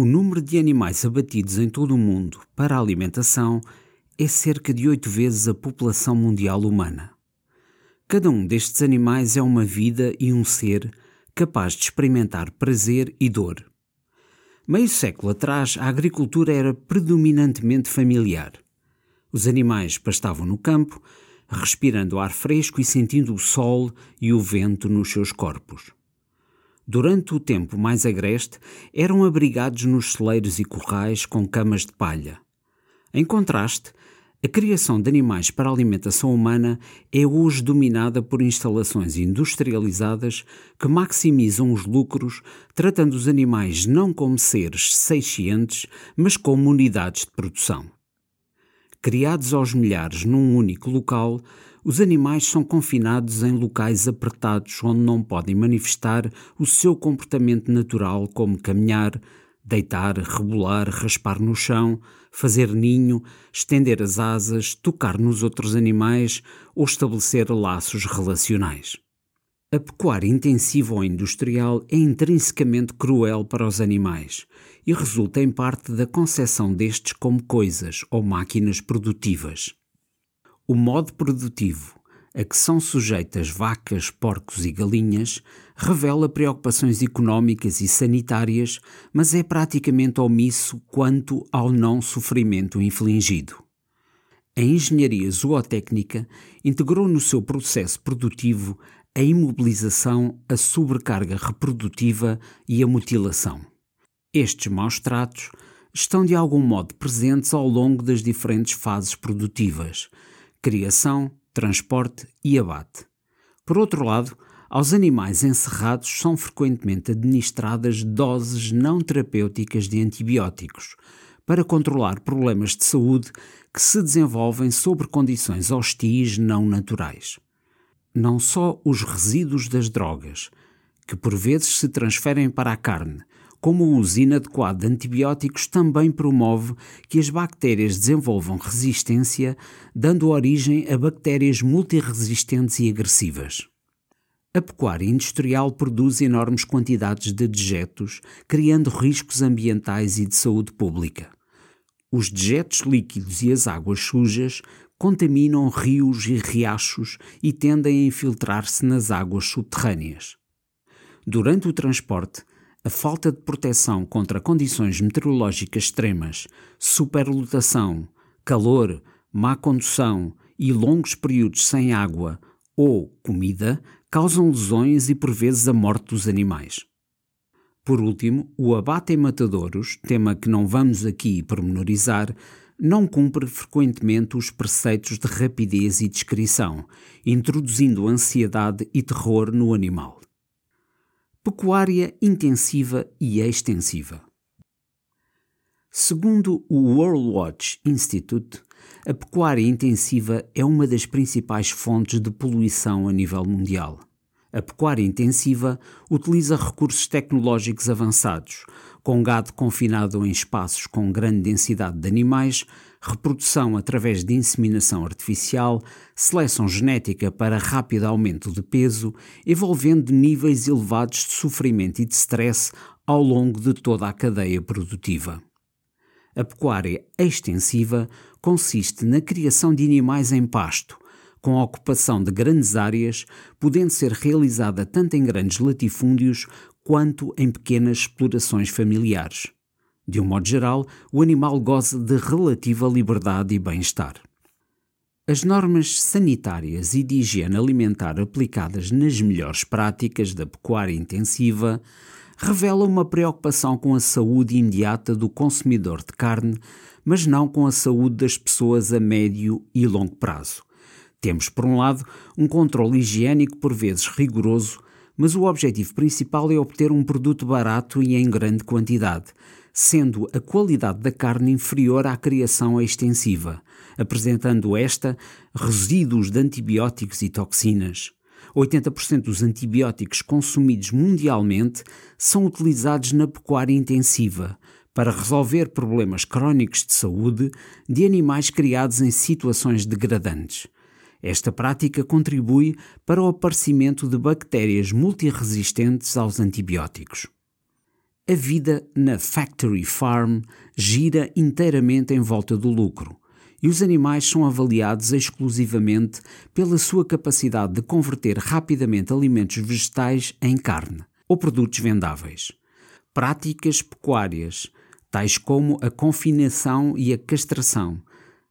O número de animais abatidos em todo o mundo para a alimentação é cerca de oito vezes a população mundial humana. Cada um destes animais é uma vida e um ser capaz de experimentar prazer e dor. Meio século atrás, a agricultura era predominantemente familiar. Os animais pastavam no campo, respirando ar fresco e sentindo o sol e o vento nos seus corpos durante o tempo mais agreste, eram abrigados nos celeiros e currais com camas de palha. Em contraste, a criação de animais para alimentação humana é hoje dominada por instalações industrializadas que maximizam os lucros, tratando os animais não como seres seiscientes, mas como unidades de produção. Criados aos milhares num único local, os animais são confinados em locais apertados onde não podem manifestar o seu comportamento natural, como caminhar, deitar, rebolar, raspar no chão, fazer ninho, estender as asas, tocar nos outros animais ou estabelecer laços relacionais. A pecuária intensiva ou industrial é intrinsecamente cruel para os animais e resulta em parte da concepção destes como coisas ou máquinas produtivas. O modo produtivo a que são sujeitas vacas, porcos e galinhas revela preocupações económicas e sanitárias, mas é praticamente omisso quanto ao não sofrimento infligido. A engenharia zootécnica integrou no seu processo produtivo a imobilização, a sobrecarga reprodutiva e a mutilação. Estes maus tratos estão de algum modo presentes ao longo das diferentes fases produtivas criação, transporte e abate. Por outro lado, aos animais encerrados são frequentemente administradas doses não terapêuticas de antibióticos para controlar problemas de saúde que se desenvolvem sobre condições hostis não naturais. Não só os resíduos das drogas, que por vezes se transferem para a carne, como o uso inadequado de antibióticos também promove que as bactérias desenvolvam resistência, dando origem a bactérias multiresistentes e agressivas. A pecuária industrial produz enormes quantidades de dejetos, criando riscos ambientais e de saúde pública. Os dejetos líquidos e as águas sujas contaminam rios e riachos e tendem a infiltrar-se nas águas subterrâneas. Durante o transporte, a falta de proteção contra condições meteorológicas extremas, superlotação, calor, má condução e longos períodos sem água ou comida causam lesões e por vezes a morte dos animais. Por último, o abate em matadouros, tema que não vamos aqui pormenorizar, não cumpre frequentemente os preceitos de rapidez e discrição, introduzindo ansiedade e terror no animal pecuária intensiva e extensiva. Segundo o World Watch Institute, a pecuária intensiva é uma das principais fontes de poluição a nível mundial. A pecuária intensiva utiliza recursos tecnológicos avançados, com gado confinado em espaços com grande densidade de animais, reprodução através de inseminação artificial, seleção genética para rápido aumento de peso, envolvendo níveis elevados de sofrimento e de stress ao longo de toda a cadeia produtiva. A pecuária extensiva consiste na criação de animais em pasto, com a ocupação de grandes áreas, podendo ser realizada tanto em grandes latifúndios quanto em pequenas explorações familiares. De um modo geral, o animal goza de relativa liberdade e bem-estar. As normas sanitárias e de higiene alimentar aplicadas nas melhores práticas da pecuária intensiva revelam uma preocupação com a saúde imediata do consumidor de carne, mas não com a saúde das pessoas a médio e longo prazo. Temos, por um lado, um controle higiênico por vezes rigoroso, mas o objetivo principal é obter um produto barato e em grande quantidade, sendo a qualidade da carne inferior à criação extensiva, apresentando esta resíduos de antibióticos e toxinas. 80% dos antibióticos consumidos mundialmente são utilizados na pecuária intensiva para resolver problemas crónicos de saúde de animais criados em situações degradantes. Esta prática contribui para o aparecimento de bactérias multiresistentes aos antibióticos. A vida na Factory Farm gira inteiramente em volta do lucro e os animais são avaliados exclusivamente pela sua capacidade de converter rapidamente alimentos vegetais em carne ou produtos vendáveis. Práticas pecuárias, tais como a confinação e a castração,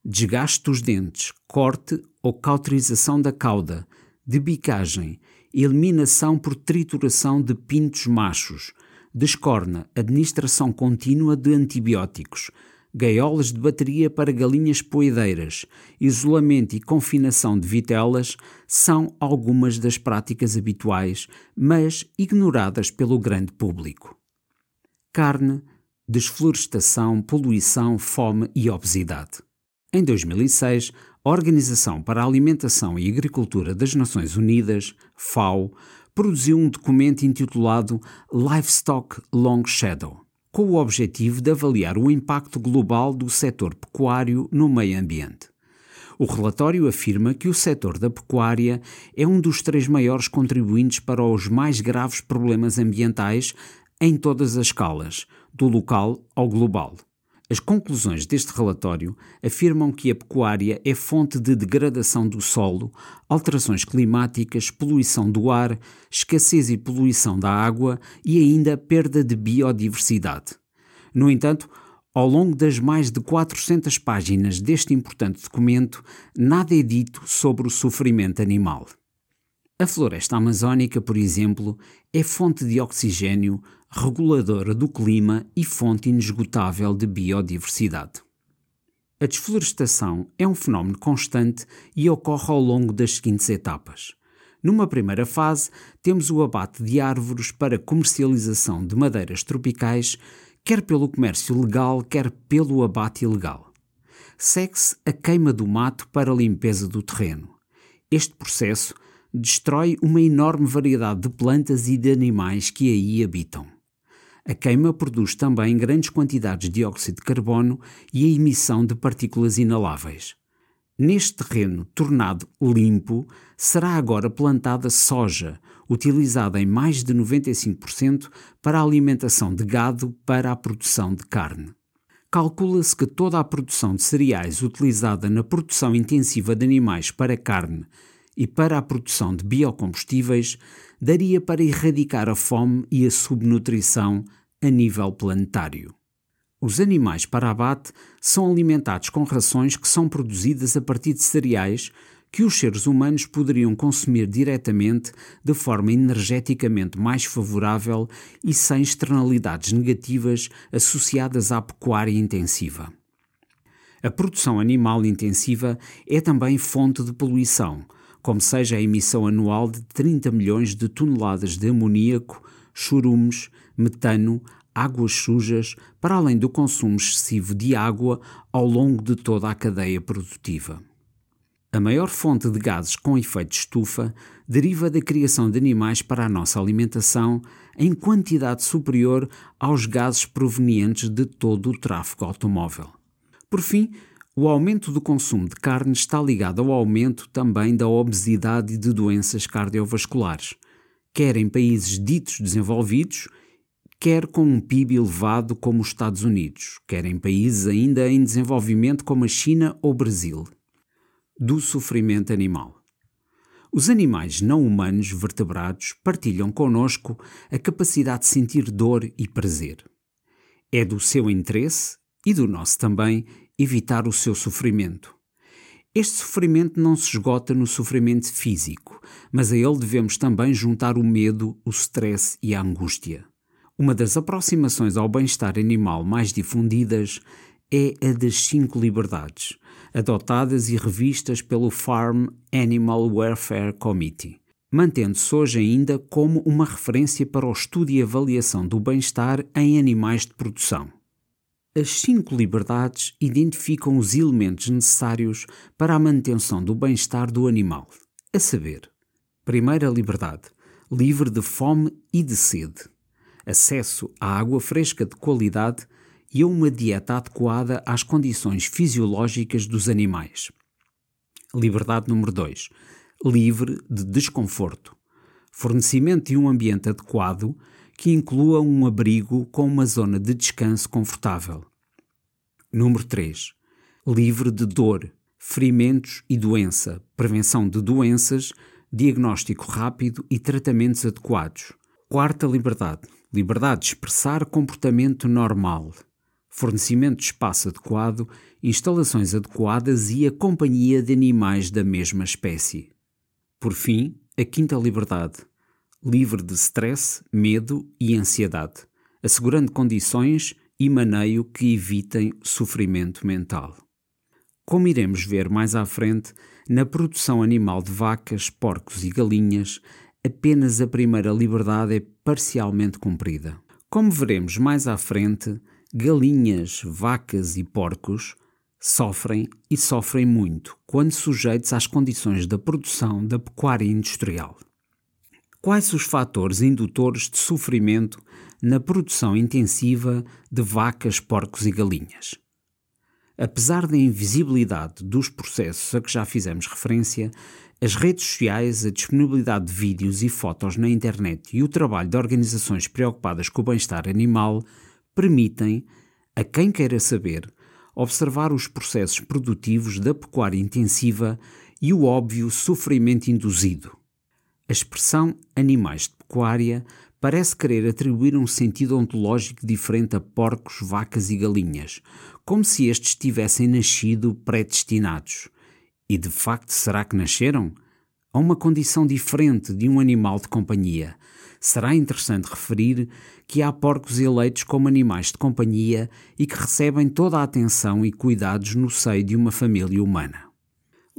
desgaste dos dentes, corte ou cauterização da cauda, debicagem, eliminação por trituração de pintos machos, descorna, administração contínua de antibióticos, gaiolas de bateria para galinhas poedeiras, isolamento e confinação de vitelas são algumas das práticas habituais, mas ignoradas pelo grande público. Carne, desflorestação, poluição, fome e obesidade. Em 2006, a Organização para a Alimentação e Agricultura das Nações Unidas, FAO, produziu um documento intitulado Livestock Long Shadow com o objetivo de avaliar o impacto global do setor pecuário no meio ambiente. O relatório afirma que o setor da pecuária é um dos três maiores contribuintes para os mais graves problemas ambientais em todas as escalas, do local ao global. As conclusões deste relatório afirmam que a pecuária é fonte de degradação do solo, alterações climáticas, poluição do ar, escassez e poluição da água e ainda perda de biodiversidade. No entanto, ao longo das mais de 400 páginas deste importante documento, nada é dito sobre o sofrimento animal. A floresta amazónica, por exemplo, é fonte de oxigênio, reguladora do clima e fonte inesgotável de biodiversidade. A desflorestação é um fenómeno constante e ocorre ao longo das seguintes etapas. Numa primeira fase, temos o abate de árvores para comercialização de madeiras tropicais, quer pelo comércio legal, quer pelo abate ilegal. Segue-se a queima do mato para a limpeza do terreno. Este processo destrói uma enorme variedade de plantas e de animais que aí habitam. A queima produz também grandes quantidades de dióxido de carbono e a emissão de partículas inaláveis. Neste terreno tornado limpo, será agora plantada soja, utilizada em mais de 95% para a alimentação de gado para a produção de carne. Calcula-se que toda a produção de cereais utilizada na produção intensiva de animais para carne e para a produção de biocombustíveis daria para erradicar a fome e a subnutrição a nível planetário. Os animais para abate são alimentados com rações que são produzidas a partir de cereais que os seres humanos poderiam consumir diretamente de forma energeticamente mais favorável e sem externalidades negativas associadas à pecuária intensiva. A produção animal intensiva é também fonte de poluição, como seja a emissão anual de 30 milhões de toneladas de amoníaco, churumes, metano, águas sujas, para além do consumo excessivo de água ao longo de toda a cadeia produtiva. A maior fonte de gases com efeito de estufa deriva da criação de animais para a nossa alimentação em quantidade superior aos gases provenientes de todo o tráfego automóvel. Por fim, o aumento do consumo de carne está ligado ao aumento também da obesidade e de doenças cardiovasculares, quer em países ditos desenvolvidos, quer com um PIB elevado como os Estados Unidos, quer em países ainda em desenvolvimento como a China ou Brasil. Do sofrimento animal. Os animais não humanos vertebrados partilham conosco a capacidade de sentir dor e prazer. É do seu interesse e do nosso também evitar o seu sofrimento. Este sofrimento não se esgota no sofrimento físico, mas a ele devemos também juntar o medo, o stress e a angústia. Uma das aproximações ao bem-estar animal mais difundidas é a das cinco liberdades, adotadas e revistas pelo Farm Animal Welfare Committee, mantendo-se hoje ainda como uma referência para o estudo e avaliação do bem-estar em animais de produção. As cinco liberdades identificam os elementos necessários para a manutenção do bem-estar do animal, a saber: primeira liberdade, livre de fome e de sede acesso à água fresca de qualidade e a uma dieta adequada às condições fisiológicas dos animais. Liberdade número 2. Livre de desconforto. Fornecimento de um ambiente adequado que inclua um abrigo com uma zona de descanso confortável. Número 3. Livre de dor, ferimentos e doença, prevenção de doenças, diagnóstico rápido e tratamentos adequados. Quarta liberdade. Liberdade de expressar comportamento normal. Fornecimento de espaço adequado, instalações adequadas e a companhia de animais da mesma espécie. Por fim, a quinta liberdade. Livre de stress, medo e ansiedade, assegurando condições e maneio que evitem sofrimento mental. Como iremos ver mais à frente, na produção animal de vacas, porcos e galinhas, apenas a primeira liberdade é parcialmente cumprida. Como veremos mais à frente, galinhas, vacas e porcos sofrem e sofrem muito quando sujeitos às condições da produção da pecuária industrial. Quais os fatores indutores de sofrimento na produção intensiva de vacas, porcos e galinhas? Apesar da invisibilidade dos processos a que já fizemos referência, as redes sociais, a disponibilidade de vídeos e fotos na internet e o trabalho de organizações preocupadas com o bem-estar animal permitem, a quem queira saber, observar os processos produtivos da pecuária intensiva e o óbvio sofrimento induzido. A expressão animais de pecuária parece querer atribuir um sentido ontológico diferente a porcos, vacas e galinhas, como se estes tivessem nascido predestinados. E de facto, será que nasceram? A uma condição diferente de um animal de companhia. Será interessante referir que há porcos eleitos como animais de companhia e que recebem toda a atenção e cuidados no seio de uma família humana.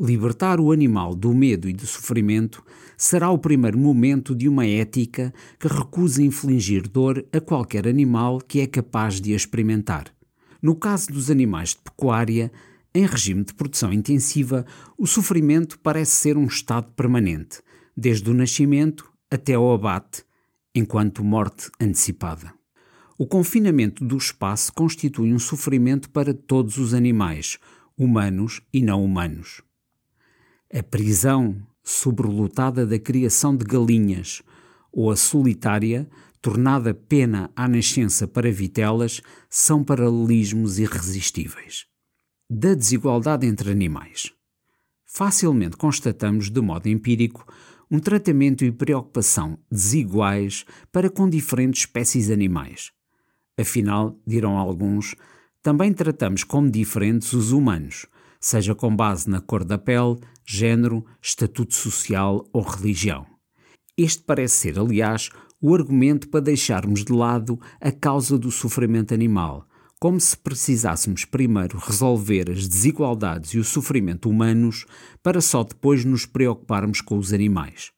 Libertar o animal do medo e do sofrimento será o primeiro momento de uma ética que recusa infligir dor a qualquer animal que é capaz de a experimentar. No caso dos animais de pecuária, em regime de produção intensiva, o sofrimento parece ser um estado permanente, desde o nascimento até ao abate, enquanto morte antecipada. O confinamento do espaço constitui um sofrimento para todos os animais, humanos e não humanos. A prisão sobrelotada da criação de galinhas ou a solitária, tornada pena à nascença para vitelas, são paralelismos irresistíveis. Da desigualdade entre animais. Facilmente constatamos, de modo empírico, um tratamento e preocupação desiguais para com diferentes espécies animais. Afinal, dirão alguns, também tratamos como diferentes os humanos, seja com base na cor da pele, género, estatuto social ou religião. Este parece ser, aliás, o argumento para deixarmos de lado a causa do sofrimento animal, como se precisássemos primeiro resolver as desigualdades e o sofrimento humanos para só depois nos preocuparmos com os animais.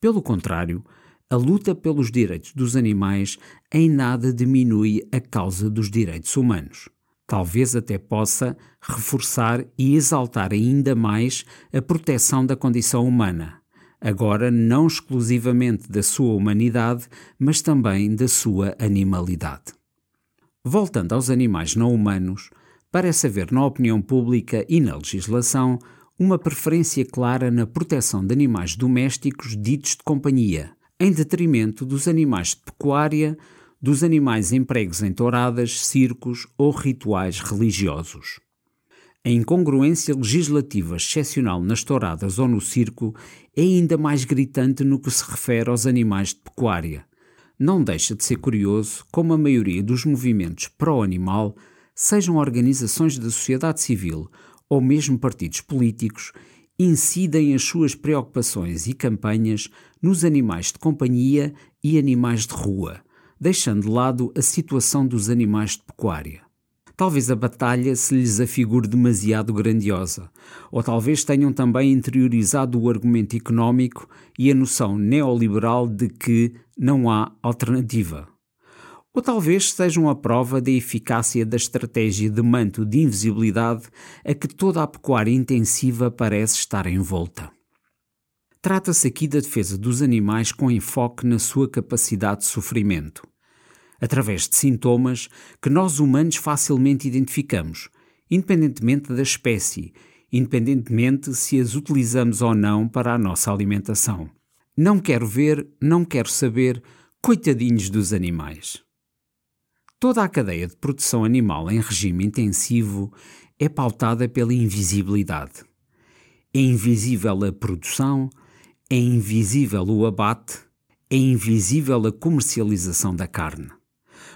Pelo contrário, a luta pelos direitos dos animais em nada diminui a causa dos direitos humanos talvez até possa reforçar e exaltar ainda mais a proteção da condição humana, agora não exclusivamente da sua humanidade, mas também da sua animalidade. Voltando aos animais não humanos, parece haver na opinião pública e na legislação uma preferência clara na proteção de animais domésticos ditos de companhia, em detrimento dos animais de pecuária, dos animais empregos em touradas, circos ou rituais religiosos. A incongruência legislativa excepcional nas touradas ou no circo é ainda mais gritante no que se refere aos animais de pecuária. Não deixa de ser curioso como a maioria dos movimentos pró-animal, sejam organizações da sociedade civil ou mesmo partidos políticos, incidem as suas preocupações e campanhas nos animais de companhia e animais de rua deixando de lado a situação dos animais de pecuária. Talvez a batalha se lhes afigure demasiado grandiosa, ou talvez tenham também interiorizado o argumento económico e a noção neoliberal de que não há alternativa. Ou talvez sejam a prova da eficácia da estratégia de manto de invisibilidade a que toda a pecuária intensiva parece estar envolta. Trata-se aqui da defesa dos animais com enfoque na sua capacidade de sofrimento, através de sintomas que nós humanos facilmente identificamos, independentemente da espécie, independentemente se as utilizamos ou não para a nossa alimentação. Não quero ver, não quero saber Coitadinhos dos animais. Toda a cadeia de produção animal em regime intensivo é pautada pela invisibilidade. É invisível a produção, é invisível o abate, é invisível a comercialização da carne.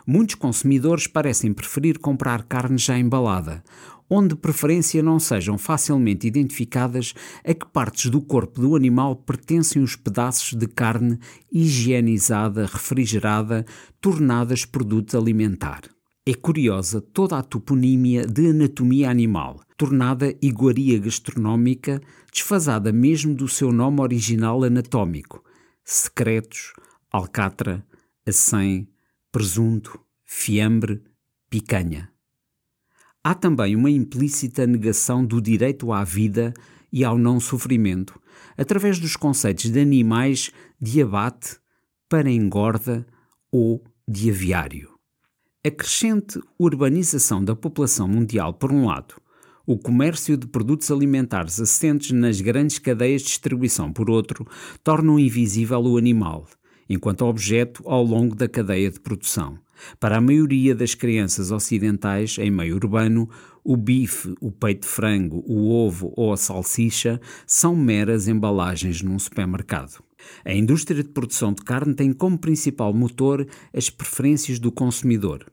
Muitos consumidores parecem preferir comprar carne já embalada, onde de preferência não sejam facilmente identificadas a que partes do corpo do animal pertencem os pedaços de carne higienizada, refrigerada, tornadas produto alimentar. É curiosa toda a toponímia de anatomia animal, tornada iguaria gastronómica, desfasada mesmo do seu nome original anatómico: secretos, alcatra, acém, presunto, fiambre, picanha. Há também uma implícita negação do direito à vida e ao não sofrimento, através dos conceitos de animais de abate, para engorda ou de aviário. A crescente urbanização da população mundial, por um lado, o comércio de produtos alimentares assentes nas grandes cadeias de distribuição, por outro, tornam invisível o animal, enquanto objeto ao longo da cadeia de produção. Para a maioria das crianças ocidentais em meio urbano, o bife, o peito de frango, o ovo ou a salsicha são meras embalagens num supermercado. A indústria de produção de carne tem como principal motor as preferências do consumidor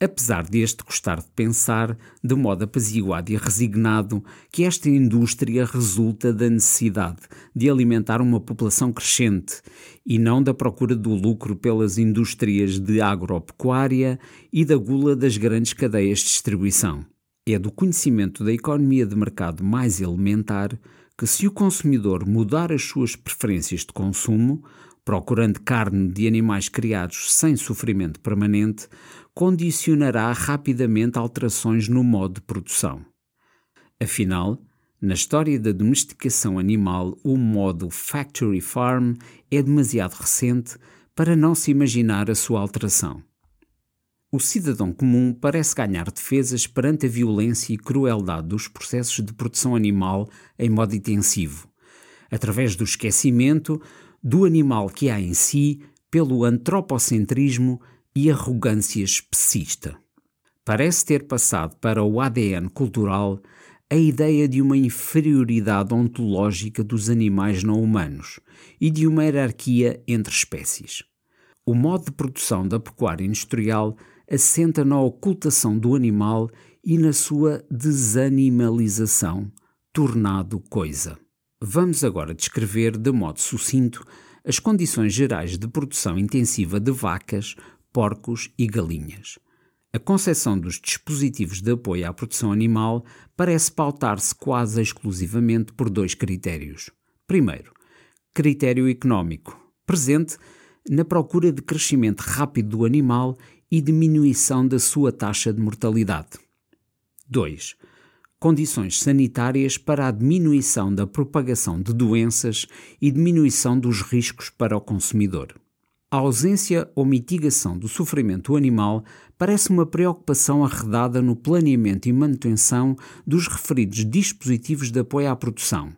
apesar deste gostar de pensar, de modo apaziguado e resignado, que esta indústria resulta da necessidade de alimentar uma população crescente e não da procura do lucro pelas indústrias de agropecuária e da gula das grandes cadeias de distribuição. É do conhecimento da economia de mercado mais elementar que, se o consumidor mudar as suas preferências de consumo, procurando carne de animais criados sem sofrimento permanente, condicionará rapidamente alterações no modo de produção. Afinal, na história da domesticação animal, o modo factory farm é demasiado recente para não se imaginar a sua alteração. O cidadão comum parece ganhar defesas perante a violência e crueldade dos processos de produção animal em modo intensivo, através do esquecimento do animal que há em si pelo antropocentrismo e arrogância especista. Parece ter passado para o ADN cultural a ideia de uma inferioridade ontológica dos animais não humanos e de uma hierarquia entre espécies. O modo de produção da pecuária industrial assenta na ocultação do animal e na sua desanimalização, tornado coisa. Vamos agora descrever de modo sucinto as condições gerais de produção intensiva de vacas, porcos e galinhas. A concepção dos dispositivos de apoio à produção animal parece pautar-se quase exclusivamente por dois critérios. Primeiro, critério económico, presente na procura de crescimento rápido do animal e diminuição da sua taxa de mortalidade. 2. Condições sanitárias para a diminuição da propagação de doenças e diminuição dos riscos para o consumidor. A ausência ou mitigação do sofrimento animal parece uma preocupação arredada no planeamento e manutenção dos referidos dispositivos de apoio à produção,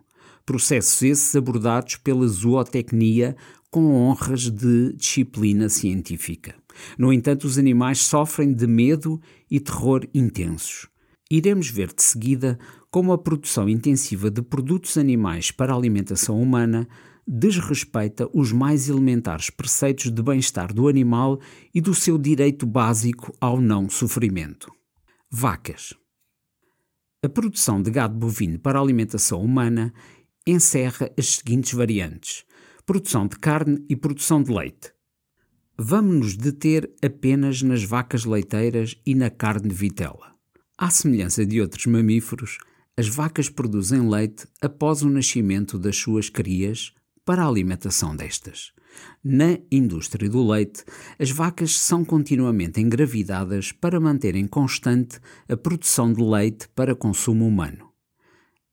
processos esses abordados pela zootecnia com honras de disciplina científica. No entanto, os animais sofrem de medo e terror intensos. Iremos ver de seguida como a produção intensiva de produtos animais para a alimentação humana desrespeita os mais elementares preceitos de bem-estar do animal e do seu direito básico ao não sofrimento. Vacas. A produção de gado bovino para alimentação humana encerra as seguintes variantes: produção de carne e produção de leite. Vamos nos deter apenas nas vacas leiteiras e na carne de vitela. À semelhança de outros mamíferos, as vacas produzem leite após o nascimento das suas crias para a alimentação destas. Na indústria do leite, as vacas são continuamente engravidadas para manterem constante a produção de leite para consumo humano.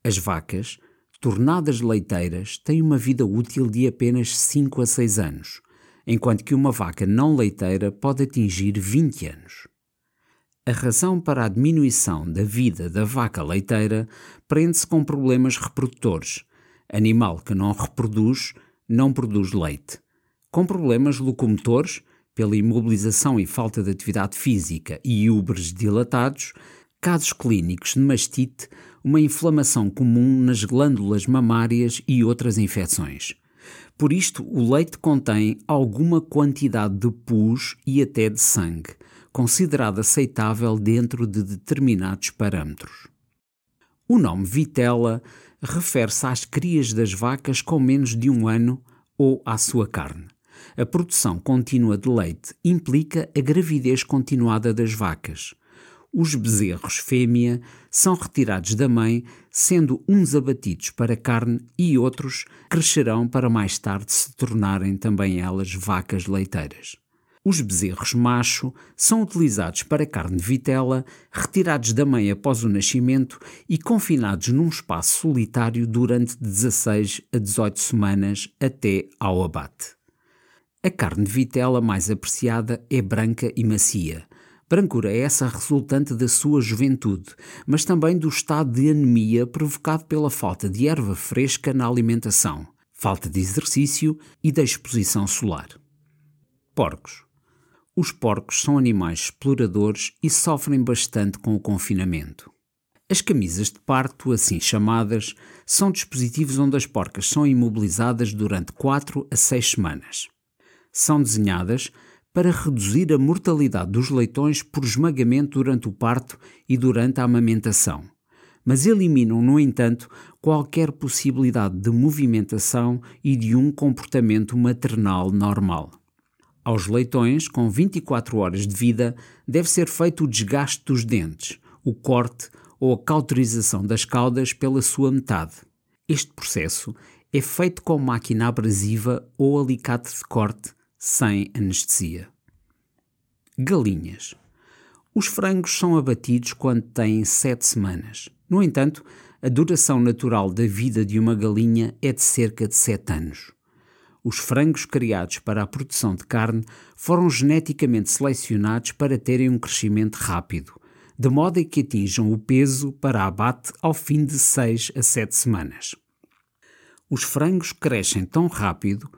As vacas, tornadas leiteiras, têm uma vida útil de apenas 5 a 6 anos, enquanto que uma vaca não leiteira pode atingir 20 anos. A razão para a diminuição da vida da vaca leiteira prende-se com problemas reprodutores, Animal que não reproduz, não produz leite. Com problemas locomotores, pela imobilização e falta de atividade física e úberes dilatados, casos clínicos de mastite, uma inflamação comum nas glândulas mamárias e outras infecções. Por isto, o leite contém alguma quantidade de pus e até de sangue, considerado aceitável dentro de determinados parâmetros. O nome vitela refere-se às crias das vacas com menos de um ano ou à sua carne. A produção contínua de leite implica a gravidez continuada das vacas. Os bezerros fêmea são retirados da mãe, sendo uns abatidos para carne e outros crescerão para mais tarde se tornarem também elas vacas leiteiras. Os bezerros macho são utilizados para carne de vitela, retirados da mãe após o nascimento e confinados num espaço solitário durante 16 a 18 semanas até ao abate. A carne de vitela mais apreciada é branca e macia. Brancura é essa resultante da sua juventude, mas também do estado de anemia provocado pela falta de erva fresca na alimentação, falta de exercício e da exposição solar. Porcos. Os porcos são animais exploradores e sofrem bastante com o confinamento. As camisas de parto, assim chamadas, são dispositivos onde as porcas são imobilizadas durante 4 a 6 semanas. São desenhadas para reduzir a mortalidade dos leitões por esmagamento durante o parto e durante a amamentação, mas eliminam, no entanto, qualquer possibilidade de movimentação e de um comportamento maternal normal. Aos leitões, com 24 horas de vida, deve ser feito o desgaste dos dentes, o corte ou a cauterização das caudas pela sua metade. Este processo é feito com máquina abrasiva ou alicate de corte sem anestesia. Galinhas. Os frangos são abatidos quando têm 7 semanas. No entanto, a duração natural da vida de uma galinha é de cerca de 7 anos os frangos criados para a produção de carne foram geneticamente selecionados para terem um crescimento rápido, de modo a que atinjam o peso para abate ao fim de 6 a 7 semanas. Os frangos crescem tão rápido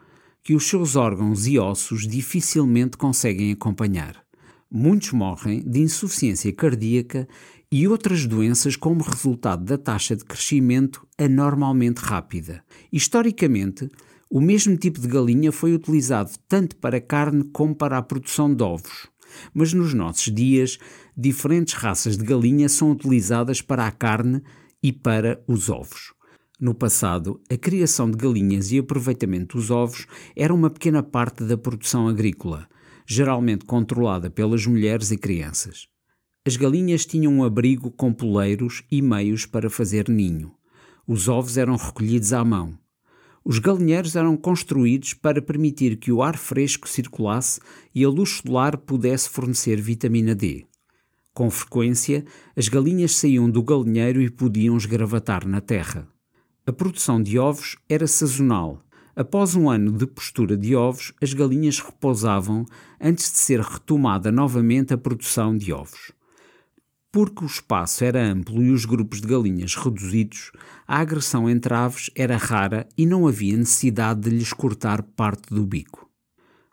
que os seus órgãos e ossos dificilmente conseguem acompanhar. Muitos morrem de insuficiência cardíaca e outras doenças como resultado da taxa de crescimento anormalmente rápida. Historicamente, o mesmo tipo de galinha foi utilizado tanto para carne como para a produção de ovos. Mas nos nossos dias, diferentes raças de galinha são utilizadas para a carne e para os ovos. No passado, a criação de galinhas e aproveitamento dos ovos era uma pequena parte da produção agrícola, geralmente controlada pelas mulheres e crianças. As galinhas tinham um abrigo com poleiros e meios para fazer ninho. Os ovos eram recolhidos à mão. Os galinheiros eram construídos para permitir que o ar fresco circulasse e a luz solar pudesse fornecer vitamina D. Com frequência, as galinhas saíam do galinheiro e podiam esgravatar na terra. A produção de ovos era sazonal. Após um ano de postura de ovos, as galinhas repousavam antes de ser retomada novamente a produção de ovos. Porque o espaço era amplo e os grupos de galinhas reduzidos, a agressão entre aves era rara e não havia necessidade de lhes cortar parte do bico.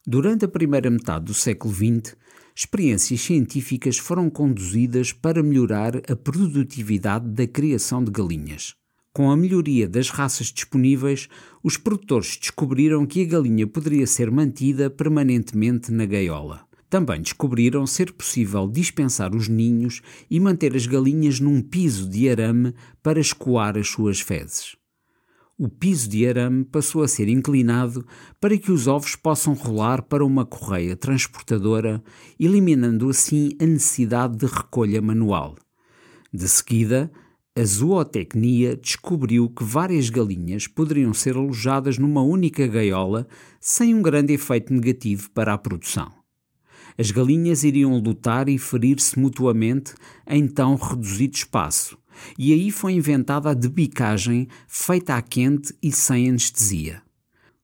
Durante a primeira metade do século XX, experiências científicas foram conduzidas para melhorar a produtividade da criação de galinhas. Com a melhoria das raças disponíveis, os produtores descobriram que a galinha poderia ser mantida permanentemente na gaiola. Também descobriram ser possível dispensar os ninhos e manter as galinhas num piso de arame para escoar as suas fezes. O piso de arame passou a ser inclinado para que os ovos possam rolar para uma correia transportadora, eliminando assim a necessidade de recolha manual. De seguida, a zootecnia descobriu que várias galinhas poderiam ser alojadas numa única gaiola sem um grande efeito negativo para a produção. As galinhas iriam lutar e ferir-se mutuamente em tão reduzido espaço, e aí foi inventada a debicagem feita à quente e sem anestesia.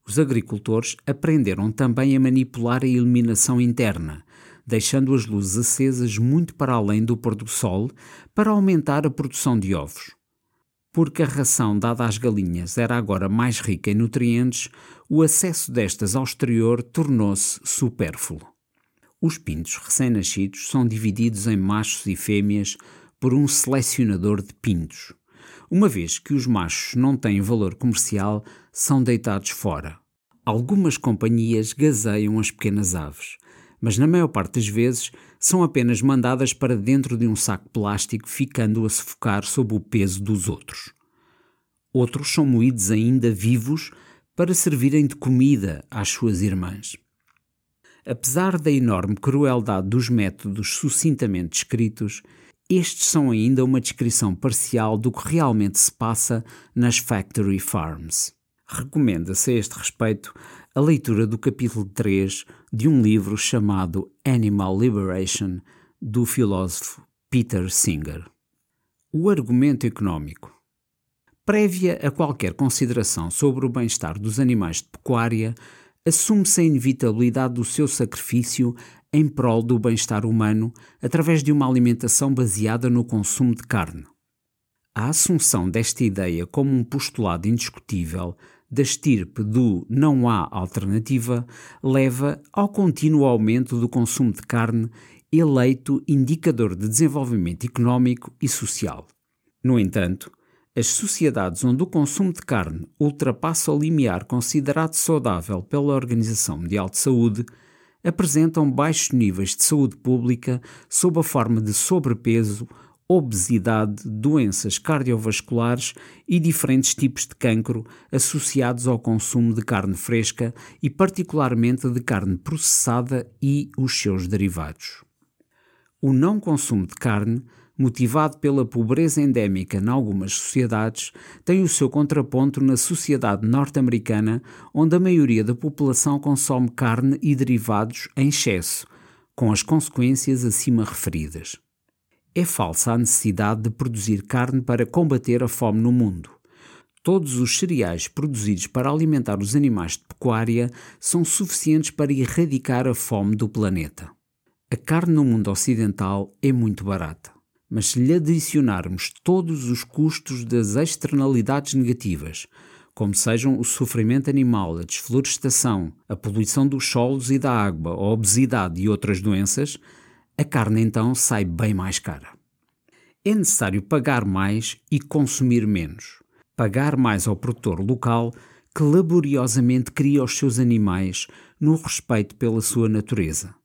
Os agricultores aprenderam também a manipular a iluminação interna, deixando as luzes acesas muito para além do pôr do sol para aumentar a produção de ovos. Porque a ração dada às galinhas era agora mais rica em nutrientes, o acesso destas ao exterior tornou-se supérfluo. Os pintos recém-nascidos são divididos em machos e fêmeas por um selecionador de pintos. Uma vez que os machos não têm valor comercial, são deitados fora. Algumas companhias gazeiam as pequenas aves, mas na maior parte das vezes são apenas mandadas para dentro de um saco plástico, ficando a sufocar sob o peso dos outros. Outros são moídos ainda vivos para servirem de comida às suas irmãs. Apesar da enorme crueldade dos métodos sucintamente descritos, estes são ainda uma descrição parcial do que realmente se passa nas factory farms. Recomenda-se a este respeito a leitura do capítulo 3 de um livro chamado Animal Liberation, do filósofo Peter Singer. O argumento económico. Prévia a qualquer consideração sobre o bem-estar dos animais de pecuária, assume-se a inevitabilidade do seu sacrifício em prol do bem-estar humano através de uma alimentação baseada no consumo de carne. A assunção desta ideia como um postulado indiscutível da estirpe do não há alternativa leva ao contínuo aumento do consumo de carne, eleito indicador de desenvolvimento económico e social. No entanto, as sociedades onde o consumo de carne ultrapassa o limiar considerado saudável pela Organização Mundial de Saúde apresentam baixos níveis de saúde pública sob a forma de sobrepeso, obesidade, doenças cardiovasculares e diferentes tipos de cancro associados ao consumo de carne fresca e, particularmente, de carne processada e os seus derivados. O não consumo de carne motivado pela pobreza endémica em algumas sociedades, tem o seu contraponto na sociedade norte-americana, onde a maioria da população consome carne e derivados em excesso, com as consequências acima referidas. É falsa a necessidade de produzir carne para combater a fome no mundo. Todos os cereais produzidos para alimentar os animais de pecuária são suficientes para erradicar a fome do planeta. A carne no mundo ocidental é muito barata mas se lhe adicionarmos todos os custos das externalidades negativas, como sejam o sofrimento animal, a desflorestação, a poluição dos solos e da água, a obesidade e outras doenças, a carne então sai bem mais cara. É necessário pagar mais e consumir menos. Pagar mais ao produtor local que laboriosamente cria os seus animais no respeito pela sua natureza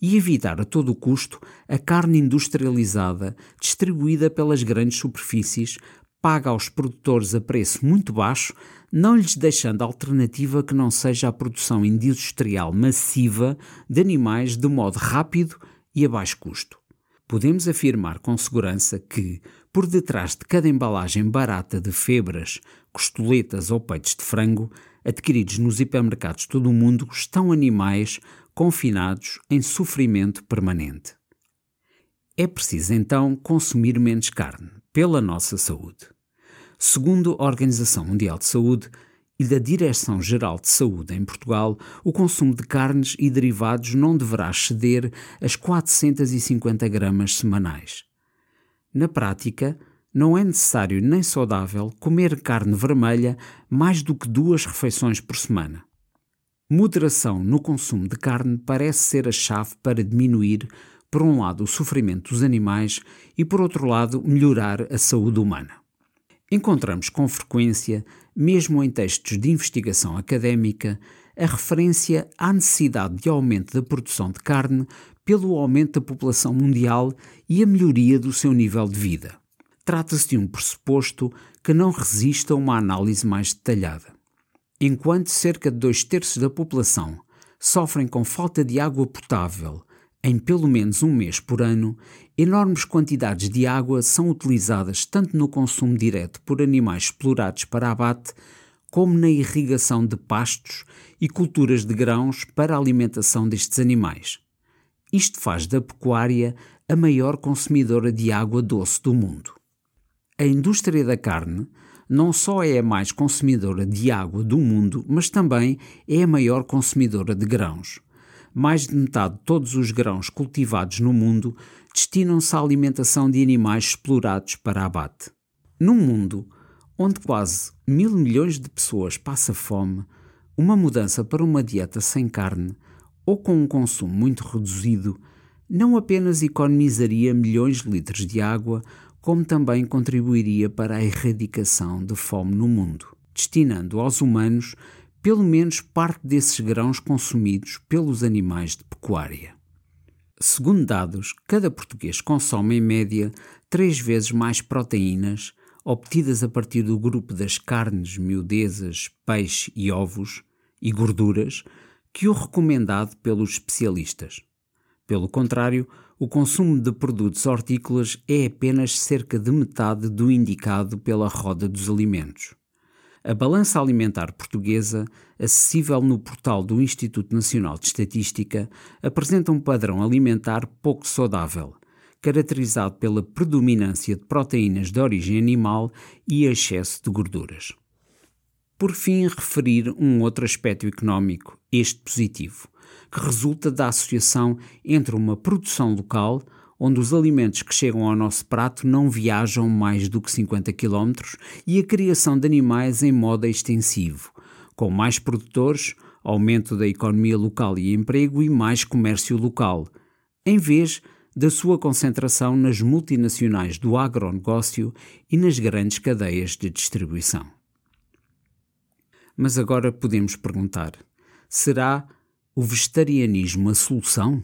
e evitar a todo custo a carne industrializada distribuída pelas grandes superfícies, paga aos produtores a preço muito baixo, não lhes deixando alternativa que não seja a produção industrial massiva de animais de modo rápido e a baixo custo. Podemos afirmar com segurança que, por detrás de cada embalagem barata de febras, costoletas ou peitos de frango, adquiridos nos hipermercados de todo o mundo, estão animais confinados em sofrimento permanente. É preciso então consumir menos carne pela nossa saúde. Segundo a Organização Mundial de Saúde e da Direção-Geral de Saúde em Portugal, o consumo de carnes e derivados não deverá exceder as 450 gramas semanais. Na prática, não é necessário nem saudável comer carne vermelha mais do que duas refeições por semana. Moderação no consumo de carne parece ser a chave para diminuir, por um lado, o sofrimento dos animais e, por outro lado, melhorar a saúde humana. Encontramos com frequência, mesmo em textos de investigação académica, a referência à necessidade de aumento da produção de carne pelo aumento da população mundial e a melhoria do seu nível de vida. Trata-se de um pressuposto que não resiste a uma análise mais detalhada. Enquanto cerca de dois terços da população sofrem com falta de água potável em pelo menos um mês por ano, enormes quantidades de água são utilizadas tanto no consumo direto por animais explorados para abate, como na irrigação de pastos e culturas de grãos para a alimentação destes animais. Isto faz da pecuária a maior consumidora de água doce do mundo. A indústria da carne não só é a mais consumidora de água do mundo, mas também é a maior consumidora de grãos. Mais de metade de todos os grãos cultivados no mundo destinam-se à alimentação de animais explorados para abate. Num mundo onde quase mil milhões de pessoas passa fome, uma mudança para uma dieta sem carne ou com um consumo muito reduzido, não apenas economizaria milhões de litros de água, como também contribuiria para a erradicação de fome no mundo, destinando aos humanos pelo menos parte desses grãos consumidos pelos animais de pecuária. Segundo dados, cada português consome em média três vezes mais proteínas obtidas a partir do grupo das carnes, miudezas, peixe e ovos e gorduras que o recomendado pelos especialistas. Pelo contrário, o consumo de produtos hortícolas é apenas cerca de metade do indicado pela roda dos alimentos. A balança alimentar portuguesa, acessível no portal do Instituto Nacional de Estatística, apresenta um padrão alimentar pouco saudável, caracterizado pela predominância de proteínas de origem animal e excesso de gorduras. Por fim, referir um outro aspecto económico, este positivo, que resulta da associação entre uma produção local, onde os alimentos que chegam ao nosso prato não viajam mais do que 50 km, e a criação de animais em modo extensivo, com mais produtores, aumento da economia local e emprego e mais comércio local, em vez da sua concentração nas multinacionais do agronegócio e nas grandes cadeias de distribuição. Mas agora podemos perguntar: será o vegetarianismo a solução?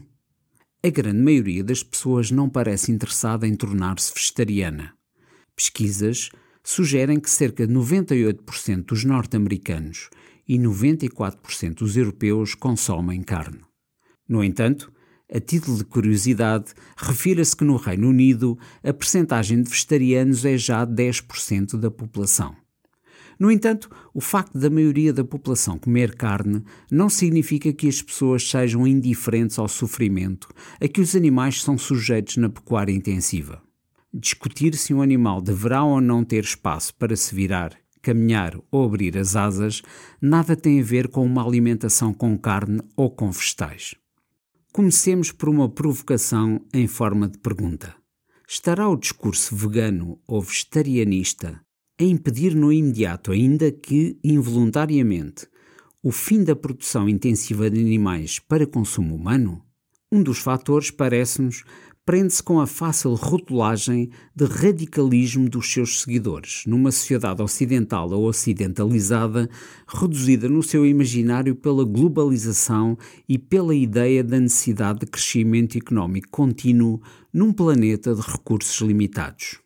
A grande maioria das pessoas não parece interessada em tornar-se vegetariana. Pesquisas sugerem que cerca de 98% dos norte-americanos e 94% dos europeus consomem carne. No entanto, a título de curiosidade, refira-se que no Reino Unido a percentagem de vegetarianos é já 10% da população. No entanto, o facto da maioria da população comer carne não significa que as pessoas sejam indiferentes ao sofrimento a que os animais são sujeitos na pecuária intensiva. Discutir se um animal deverá ou não ter espaço para se virar, caminhar ou abrir as asas nada tem a ver com uma alimentação com carne ou com vegetais. Comecemos por uma provocação em forma de pergunta. Estará o discurso vegano ou vegetarianista a impedir no imediato, ainda que involuntariamente, o fim da produção intensiva de animais para consumo humano? Um dos fatores, parece-nos, prende-se com a fácil rotulagem de radicalismo dos seus seguidores, numa sociedade ocidental ou ocidentalizada, reduzida no seu imaginário pela globalização e pela ideia da necessidade de crescimento económico contínuo num planeta de recursos limitados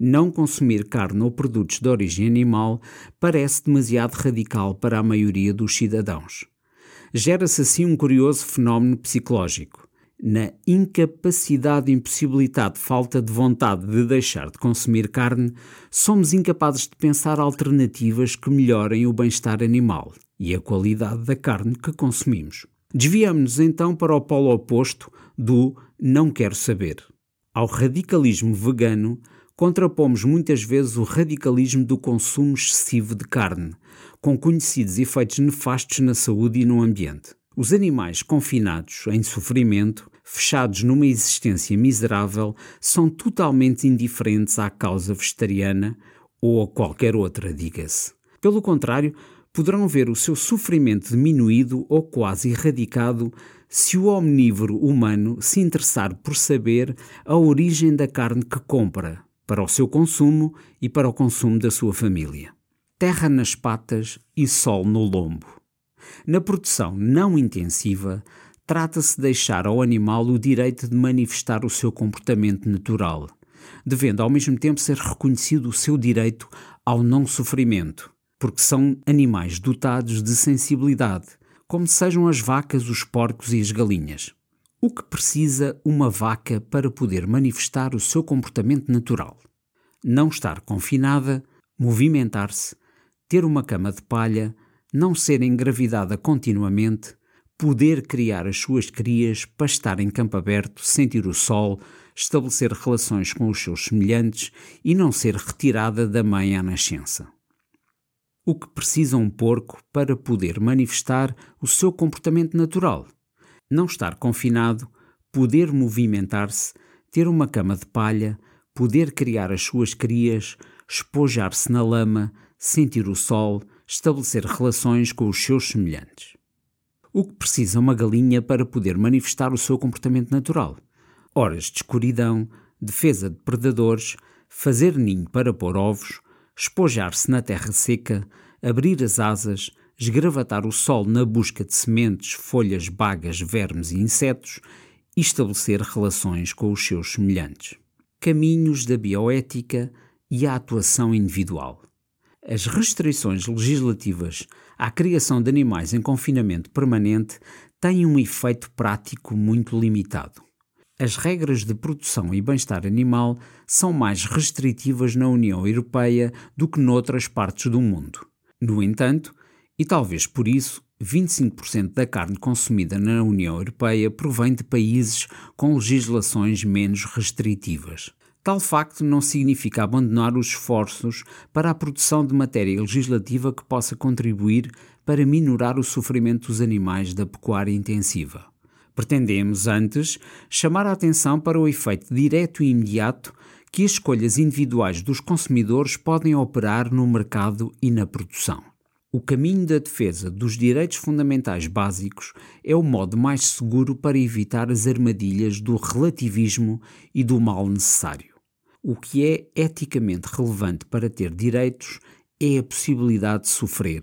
não consumir carne ou produtos de origem animal parece demasiado radical para a maioria dos cidadãos. Gera-se assim um curioso fenómeno psicológico. Na incapacidade, impossibilidade, falta de vontade de deixar de consumir carne, somos incapazes de pensar alternativas que melhorem o bem-estar animal e a qualidade da carne que consumimos. Desviamos-nos então para o polo oposto do não quero saber. Ao radicalismo vegano, contrapomos muitas vezes o radicalismo do consumo excessivo de carne, com conhecidos efeitos nefastos na saúde e no ambiente. Os animais confinados, em sofrimento, fechados numa existência miserável, são totalmente indiferentes à causa vegetariana ou a qualquer outra, diga-se. Pelo contrário, poderão ver o seu sofrimento diminuído ou quase erradicado se o omnívoro humano se interessar por saber a origem da carne que compra, para o seu consumo e para o consumo da sua família. Terra nas patas e sol no lombo. Na produção não intensiva, trata-se de deixar ao animal o direito de manifestar o seu comportamento natural, devendo ao mesmo tempo ser reconhecido o seu direito ao não sofrimento, porque são animais dotados de sensibilidade, como sejam as vacas, os porcos e as galinhas. O que precisa uma vaca para poder manifestar o seu comportamento natural? Não estar confinada, movimentar-se, ter uma cama de palha, não ser engravidada continuamente, poder criar as suas crias, pastar em campo aberto, sentir o sol, estabelecer relações com os seus semelhantes e não ser retirada da mãe à nascença. O que precisa um porco para poder manifestar o seu comportamento natural? Não estar confinado, poder movimentar-se, ter uma cama de palha, poder criar as suas crias, espojar-se na lama, sentir o sol, estabelecer relações com os seus semelhantes. o que precisa uma galinha para poder manifestar o seu comportamento natural. Horas de escuridão, defesa de predadores, fazer ninho para pôr ovos, espojar-se na terra seca, abrir as asas, esgravatar o sol na busca de sementes, folhas, bagas, vermes e insetos e estabelecer relações com os seus semelhantes. Caminhos da bioética e a atuação individual. As restrições legislativas à criação de animais em confinamento permanente têm um efeito prático muito limitado. As regras de produção e bem-estar animal são mais restritivas na União Europeia do que noutras partes do mundo. No entanto, e talvez por isso, 25% da carne consumida na União Europeia provém de países com legislações menos restritivas. Tal facto não significa abandonar os esforços para a produção de matéria legislativa que possa contribuir para minorar o sofrimento dos animais da pecuária intensiva. Pretendemos, antes, chamar a atenção para o efeito direto e imediato que as escolhas individuais dos consumidores podem operar no mercado e na produção. O caminho da defesa dos direitos fundamentais básicos é o modo mais seguro para evitar as armadilhas do relativismo e do mal necessário. O que é eticamente relevante para ter direitos é a possibilidade de sofrer.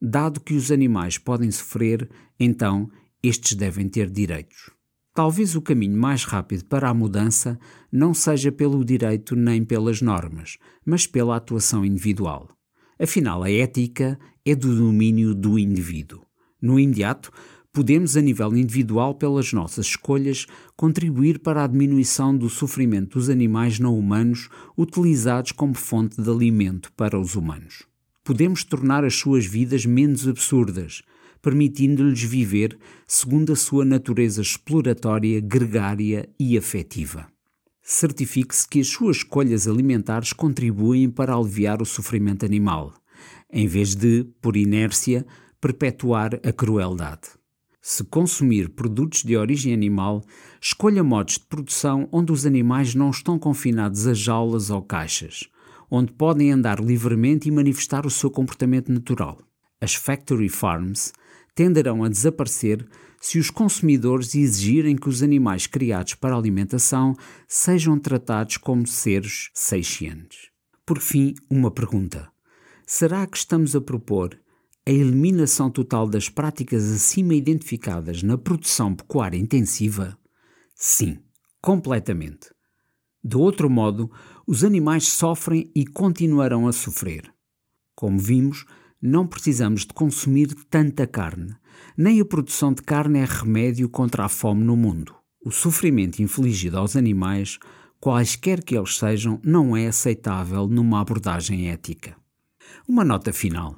Dado que os animais podem sofrer, então estes devem ter direitos. Talvez o caminho mais rápido para a mudança não seja pelo direito nem pelas normas, mas pela atuação individual. Afinal, a ética é do domínio do indivíduo. No imediato, podemos, a nível individual, pelas nossas escolhas, contribuir para a diminuição do sofrimento dos animais não humanos utilizados como fonte de alimento para os humanos. Podemos tornar as suas vidas menos absurdas, permitindo-lhes viver segundo a sua natureza exploratória, gregária e afetiva certifique-se que as suas escolhas alimentares contribuem para aliviar o sofrimento animal, em vez de, por inércia, perpetuar a crueldade. Se consumir produtos de origem animal, escolha modos de produção onde os animais não estão confinados a jaulas ou caixas, onde podem andar livremente e manifestar o seu comportamento natural. As factory farms tenderão a desaparecer se os consumidores exigirem que os animais criados para alimentação sejam tratados como seres seiscientes. Por fim, uma pergunta: será que estamos a propor a eliminação total das práticas acima identificadas na produção pecuária intensiva? Sim, completamente. De outro modo, os animais sofrem e continuarão a sofrer. Como vimos, não precisamos de consumir tanta carne. Nem a produção de carne é remédio contra a fome no mundo. O sofrimento infligido aos animais, quaisquer que eles sejam, não é aceitável numa abordagem ética. Uma nota final.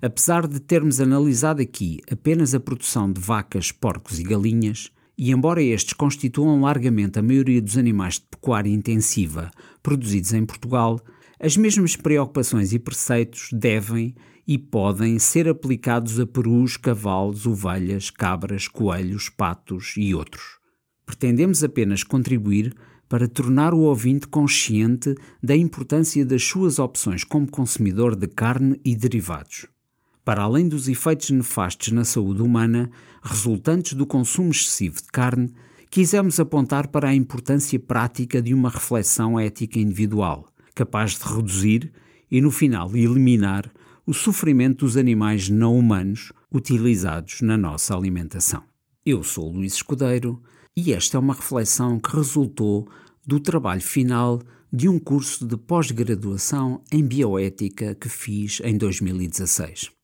Apesar de termos analisado aqui apenas a produção de vacas, porcos e galinhas, e embora estes constituam largamente a maioria dos animais de pecuária intensiva produzidos em Portugal, as mesmas preocupações e preceitos devem e podem ser aplicados a perus, cavalos, ovelhas, cabras, coelhos, patos e outros. Pretendemos apenas contribuir para tornar o ouvinte consciente da importância das suas opções como consumidor de carne e derivados. Para além dos efeitos nefastos na saúde humana resultantes do consumo excessivo de carne, quisemos apontar para a importância prática de uma reflexão ética individual, capaz de reduzir e, no final, eliminar o sofrimento dos animais não humanos utilizados na nossa alimentação. Eu sou Luís Escudeiro e esta é uma reflexão que resultou do trabalho final de um curso de pós-graduação em bioética que fiz em 2016.